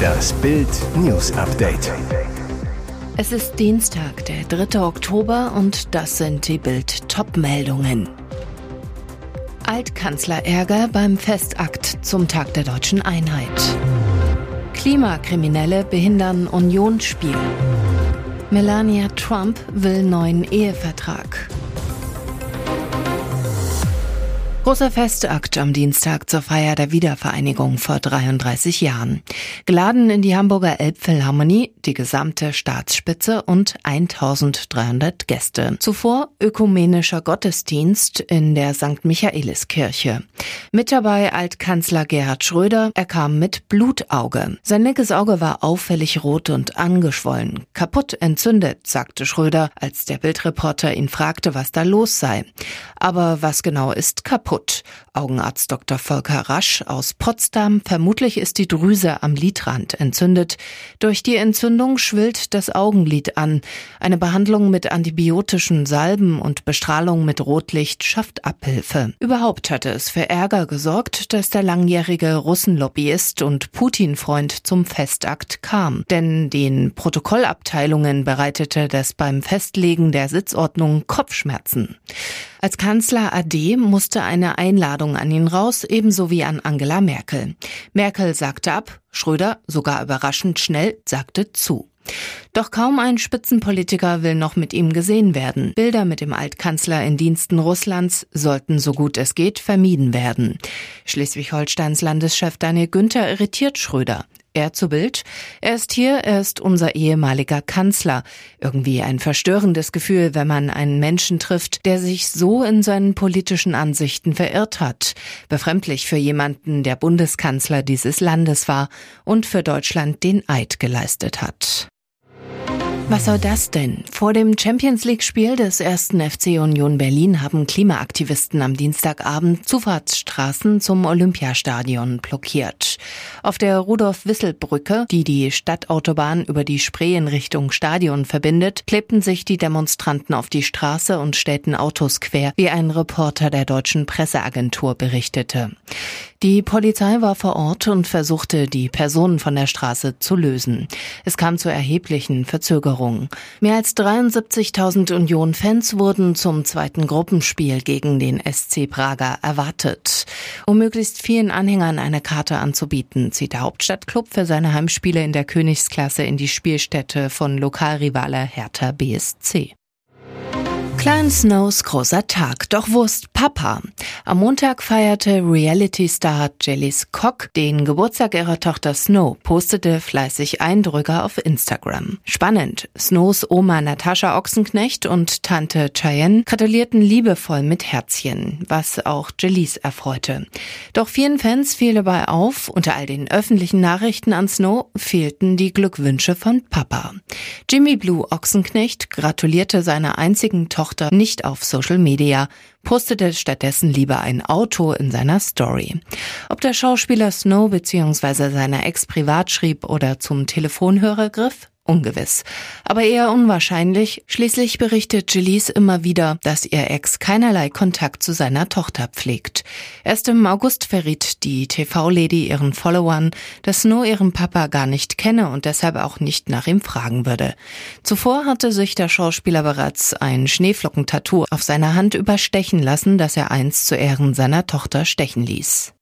Das Bild News Update. Es ist Dienstag, der 3. Oktober und das sind die Bild Topmeldungen. Altkanzlerärger beim Festakt zum Tag der deutschen Einheit. Klimakriminelle behindern Unionsspiel. Melania Trump will neuen Ehevertrag. Großer Festakt am Dienstag zur Feier der Wiedervereinigung vor 33 Jahren. Geladen in die Hamburger Elbphilharmonie die gesamte Staatsspitze und 1300 Gäste. Zuvor ökumenischer Gottesdienst in der St. Michaeliskirche. Mit dabei Altkanzler Gerhard Schröder. Er kam mit Blutauge. Sein linkes Auge war auffällig rot und angeschwollen. Kaputt entzündet, sagte Schröder, als der Bildreporter ihn fragte, was da los sei. Aber was genau ist kaputt? Augenarzt Dr. Volker Rasch aus Potsdam. Vermutlich ist die Drüse am Lidrand entzündet. Durch die Entzündung schwillt das Augenlid an. Eine Behandlung mit antibiotischen Salben und Bestrahlung mit Rotlicht schafft Abhilfe. Überhaupt hatte es für Ärger gesorgt, dass der langjährige Russenlobbyist und Putin-Freund zum Festakt kam. Denn den Protokollabteilungen bereitete das beim Festlegen der Sitzordnung Kopfschmerzen. Als Kanzler AD musste eine Einladung an ihn raus, ebenso wie an Angela Merkel. Merkel sagte ab, Schröder, sogar überraschend schnell, sagte zu. Doch kaum ein Spitzenpolitiker will noch mit ihm gesehen werden. Bilder mit dem Altkanzler in Diensten Russlands sollten so gut es geht vermieden werden. Schleswig-Holsteins Landeschef Daniel Günther irritiert Schröder. Er zu Bild. Er ist hier, er ist unser ehemaliger Kanzler. Irgendwie ein verstörendes Gefühl, wenn man einen Menschen trifft, der sich so in seinen politischen Ansichten verirrt hat. Befremdlich für jemanden, der Bundeskanzler dieses Landes war und für Deutschland den Eid geleistet hat. Was soll das denn? Vor dem Champions League-Spiel des ersten FC Union Berlin haben Klimaaktivisten am Dienstagabend Zufahrtsstraßen zum Olympiastadion blockiert. Auf der Rudolf-Wissel-Brücke, die die Stadtautobahn über die Spree in Richtung Stadion verbindet, klebten sich die Demonstranten auf die Straße und stellten Autos quer, wie ein Reporter der deutschen Presseagentur berichtete. Die Polizei war vor Ort und versuchte, die Personen von der Straße zu lösen. Es kam zu erheblichen Verzögerungen. Mehr als 73.000 Union-Fans wurden zum zweiten Gruppenspiel gegen den SC Prager erwartet. Um möglichst vielen Anhängern eine Karte anzubieten, zieht der Hauptstadtklub für seine Heimspiele in der Königsklasse in die Spielstätte von Lokalrivale Hertha BSC. Klein Snows großer Tag, doch wo ist Papa? Am Montag feierte Reality-Star Jellis Cock den Geburtstag ihrer Tochter Snow, postete fleißig Eindrücke auf Instagram. Spannend, Snows Oma Natascha Ochsenknecht und Tante Cheyenne gratulierten liebevoll mit Herzchen, was auch Jellis erfreute. Doch vielen Fans fiel dabei auf, unter all den öffentlichen Nachrichten an Snow fehlten die Glückwünsche von Papa. Jimmy Blue Ochsenknecht gratulierte seiner einzigen Tochter Tochter nicht auf Social Media, postete stattdessen lieber ein Auto in seiner Story. Ob der Schauspieler Snow bzw. seiner Ex privat schrieb oder zum Telefonhörer griff, Ungewiss. Aber eher unwahrscheinlich. Schließlich berichtet Gillies immer wieder, dass ihr Ex keinerlei Kontakt zu seiner Tochter pflegt. Erst im August verriet die TV-Lady ihren Followern, dass Snow ihren Papa gar nicht kenne und deshalb auch nicht nach ihm fragen würde. Zuvor hatte sich der Schauspieler bereits ein Schneeflockentattoo auf seiner Hand überstechen lassen, das er einst zu Ehren seiner Tochter stechen ließ.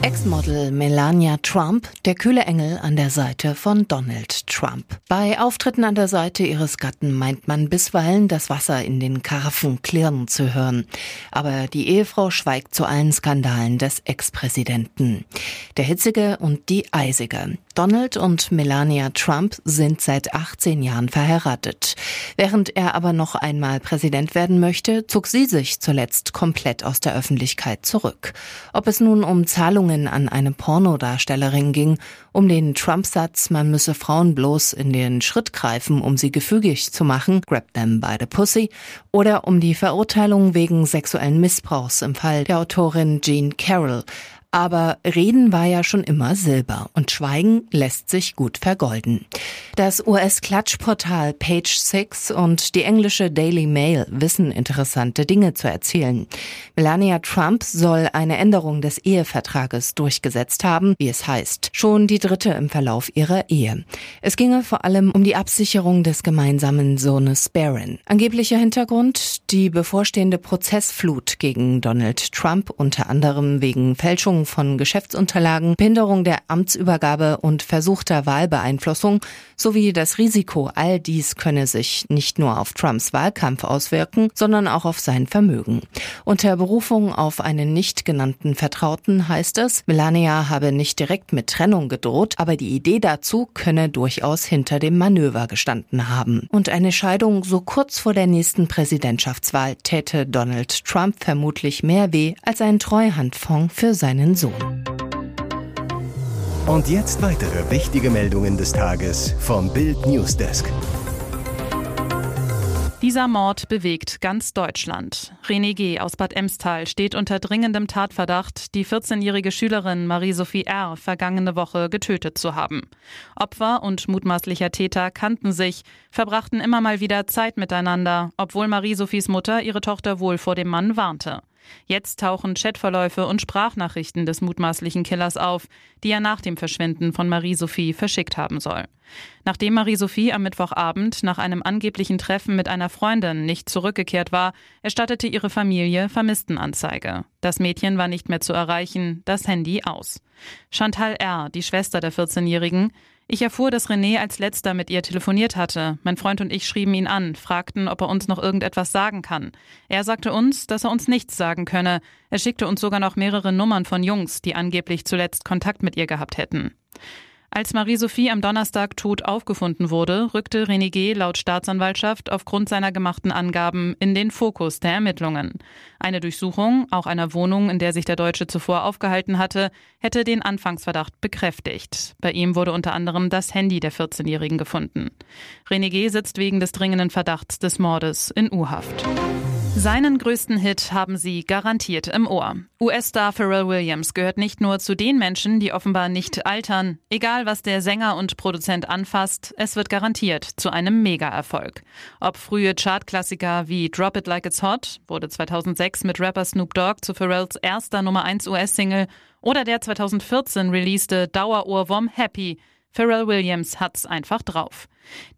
Ex-Model Melania Trump, der kühle Engel an der Seite von Donald Trump. Bei Auftritten an der Seite ihres Gatten meint man bisweilen, das Wasser in den Karfen klirren zu hören. Aber die Ehefrau schweigt zu allen Skandalen des Ex-Präsidenten. Der hitzige und die eisige. Donald und Melania Trump sind seit 18 Jahren verheiratet. Während er aber noch einmal Präsident werden möchte, zog sie sich zuletzt komplett aus der Öffentlichkeit zurück. Ob es nun um Zahlungen an eine Pornodarstellerin ging, um den Trump-Satz, man müsse Frauen bloß in den Schritt greifen, um sie gefügig zu machen, grab them by the pussy, oder um die Verurteilung wegen sexuellen Missbrauchs im Fall der Autorin Jean Carroll. Aber Reden war ja schon immer Silber und Schweigen lässt sich gut vergolden. Das US-Klatschportal Page Six und die englische Daily Mail wissen interessante Dinge zu erzählen. Melania Trump soll eine Änderung des Ehevertrages durchgesetzt haben, wie es heißt. Schon die dritte im Verlauf ihrer Ehe. Es ginge vor allem um die Absicherung des gemeinsamen Sohnes Barron. Angeblicher Hintergrund die bevorstehende Prozessflut gegen Donald Trump, unter anderem wegen Fälschung von Geschäftsunterlagen, Behinderung der Amtsübergabe und versuchter Wahlbeeinflussung sowie das Risiko, all dies könne sich nicht nur auf Trumps Wahlkampf auswirken, sondern auch auf sein Vermögen. Unter Berufung auf einen nicht genannten Vertrauten heißt es, Melania habe nicht direkt mit Trennung gedroht, aber die Idee dazu könne durchaus hinter dem Manöver gestanden haben. Und eine Scheidung so kurz vor der nächsten Präsidentschaftswahl täte Donald Trump vermutlich mehr weh als ein Treuhandfonds für seinen Sohn. Und jetzt weitere wichtige Meldungen des Tages vom Bild Newsdesk. Dieser Mord bewegt ganz Deutschland. René G. aus Bad Emstal steht unter dringendem Tatverdacht, die 14-jährige Schülerin Marie-Sophie R. vergangene Woche getötet zu haben. Opfer und mutmaßlicher Täter kannten sich, verbrachten immer mal wieder Zeit miteinander, obwohl Marie-Sophies Mutter ihre Tochter wohl vor dem Mann warnte. Jetzt tauchen Chatverläufe und Sprachnachrichten des mutmaßlichen Killers auf, die er nach dem Verschwinden von Marie-Sophie verschickt haben soll. Nachdem Marie-Sophie am Mittwochabend nach einem angeblichen Treffen mit einer Freundin nicht zurückgekehrt war, erstattete ihre Familie Vermisstenanzeige. Das Mädchen war nicht mehr zu erreichen, das Handy aus. Chantal R., die Schwester der 14-Jährigen, ich erfuhr, dass René als letzter mit ihr telefoniert hatte. Mein Freund und ich schrieben ihn an, fragten, ob er uns noch irgendetwas sagen kann. Er sagte uns, dass er uns nichts sagen könne. Er schickte uns sogar noch mehrere Nummern von Jungs, die angeblich zuletzt Kontakt mit ihr gehabt hätten. Als Marie-Sophie am Donnerstag tot aufgefunden wurde, rückte René G. laut Staatsanwaltschaft aufgrund seiner gemachten Angaben in den Fokus der Ermittlungen. Eine Durchsuchung, auch einer Wohnung, in der sich der Deutsche zuvor aufgehalten hatte, hätte den Anfangsverdacht bekräftigt. Bei ihm wurde unter anderem das Handy der 14-Jährigen gefunden. René G. sitzt wegen des dringenden Verdachts des Mordes in U-Haft. Seinen größten Hit haben sie garantiert im Ohr. US-Star Pharrell Williams gehört nicht nur zu den Menschen, die offenbar nicht altern. Egal, was der Sänger und Produzent anfasst, es wird garantiert zu einem Mega-Erfolg. Ob frühe Chartklassiker wie Drop It Like It's Hot wurde 2006 mit Rapper Snoop Dogg zu Pharrells erster Nummer 1 US-Single oder der 2014 releaste Dauerohrwurm Happy Pharrell Williams hat's einfach drauf.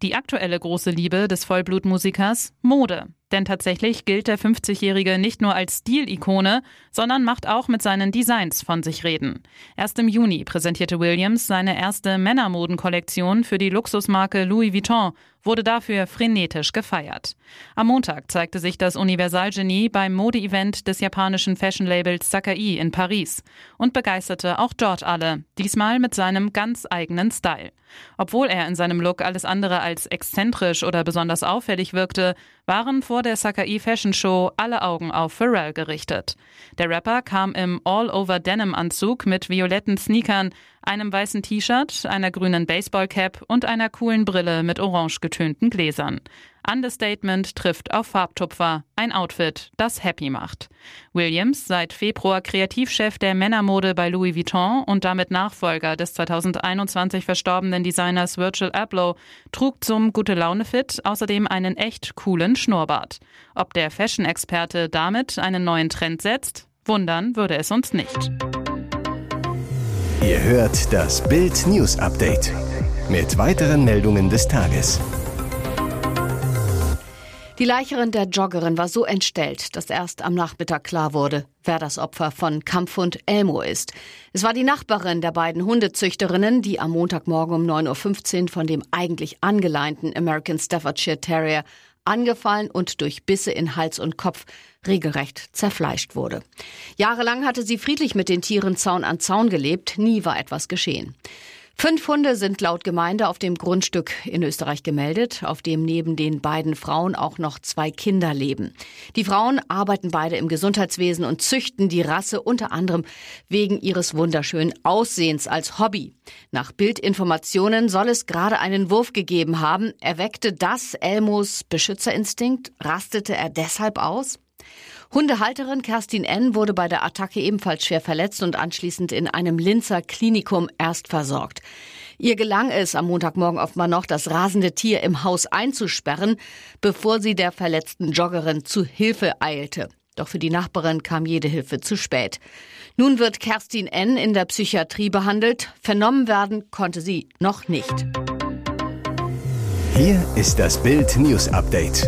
Die aktuelle große Liebe des Vollblutmusikers Mode. Denn tatsächlich gilt der 50-Jährige nicht nur als Stilikone, sondern macht auch mit seinen Designs von sich reden. Erst im Juni präsentierte Williams seine erste Männermodenkollektion für die Luxusmarke Louis Vuitton, wurde dafür frenetisch gefeiert. Am Montag zeigte sich das Universalgenie beim Modeevent des japanischen Fashion-Labels Sakai in Paris und begeisterte auch dort alle, diesmal mit seinem ganz eigenen Style. Obwohl er in seinem Look alles andere als exzentrisch oder besonders auffällig wirkte, waren vor der Sakai Fashion Show alle Augen auf Pharrell gerichtet. Der Rapper kam im All-Over-Denim-Anzug mit violetten Sneakern, einem weißen T-Shirt, einer grünen Baseballcap und einer coolen Brille mit orange getönten Gläsern. Understatement trifft auf Farbtupfer, ein Outfit, das happy macht. Williams, seit Februar Kreativchef der Männermode bei Louis Vuitton und damit Nachfolger des 2021 verstorbenen Designers Virgil Abloh, trug zum Gute-Laune-Fit außerdem einen echt coolen Schnurrbart. Ob der Fashion-Experte damit einen neuen Trend setzt? Wundern würde es uns nicht. Ihr hört das Bild News Update mit weiteren Meldungen des Tages. Die Leicherin der Joggerin war so entstellt, dass erst am Nachmittag klar wurde, wer das Opfer von Kampfhund Elmo ist. Es war die Nachbarin der beiden Hundezüchterinnen, die am Montagmorgen um 9.15 Uhr von dem eigentlich angeleinten American Staffordshire Terrier angefallen und durch Bisse in Hals und Kopf regelrecht zerfleischt wurde. Jahrelang hatte sie friedlich mit den Tieren Zaun an Zaun gelebt, nie war etwas geschehen. Fünf Hunde sind laut Gemeinde auf dem Grundstück in Österreich gemeldet, auf dem neben den beiden Frauen auch noch zwei Kinder leben. Die Frauen arbeiten beide im Gesundheitswesen und züchten die Rasse unter anderem wegen ihres wunderschönen Aussehens als Hobby. Nach Bildinformationen soll es gerade einen Wurf gegeben haben. Erweckte das Elmos Beschützerinstinkt? Rastete er deshalb aus? Hundehalterin Kerstin N. wurde bei der Attacke ebenfalls schwer verletzt und anschließend in einem Linzer Klinikum erst versorgt. Ihr gelang es am Montagmorgen offenbar noch, das rasende Tier im Haus einzusperren, bevor sie der verletzten Joggerin zu Hilfe eilte. Doch für die Nachbarin kam jede Hilfe zu spät. Nun wird Kerstin N. in der Psychiatrie behandelt. Vernommen werden konnte sie noch nicht. Hier ist das Bild News Update.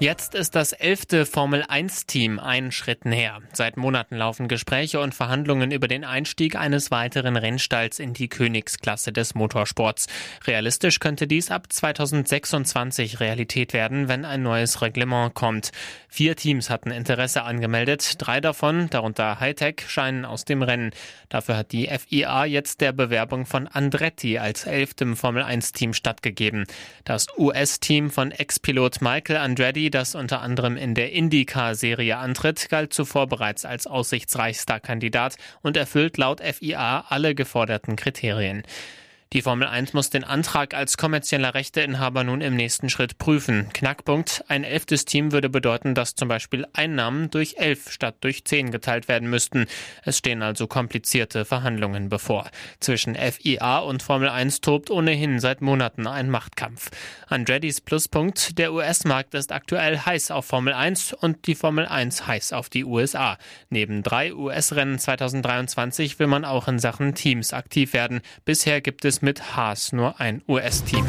Jetzt ist das elfte Formel-1-Team einen Schritt näher. Seit Monaten laufen Gespräche und Verhandlungen über den Einstieg eines weiteren Rennstalls in die Königsklasse des Motorsports. Realistisch könnte dies ab 2026 Realität werden, wenn ein neues Reglement kommt. Vier Teams hatten Interesse angemeldet. Drei davon, darunter Hightech, scheinen aus dem Rennen. Dafür hat die FIA jetzt der Bewerbung von Andretti als elftem Formel-1-Team stattgegeben. Das US-Team von Ex-Pilot Michael Andretti das unter anderem in der IndyCar-Serie antritt, galt zuvor bereits als aussichtsreichster Kandidat und erfüllt laut FIA alle geforderten Kriterien. Die Formel 1 muss den Antrag als kommerzieller Rechteinhaber nun im nächsten Schritt prüfen. Knackpunkt, ein elftes Team würde bedeuten, dass zum Beispiel Einnahmen durch elf statt durch zehn geteilt werden müssten. Es stehen also komplizierte Verhandlungen bevor. Zwischen FIA und Formel 1 tobt ohnehin seit Monaten ein Machtkampf. Andretti's Pluspunkt, der US-Markt ist aktuell heiß auf Formel 1 und die Formel 1 heiß auf die USA. Neben drei US-Rennen 2023 will man auch in Sachen Teams aktiv werden. Bisher gibt es mit Haas nur ein US-Team.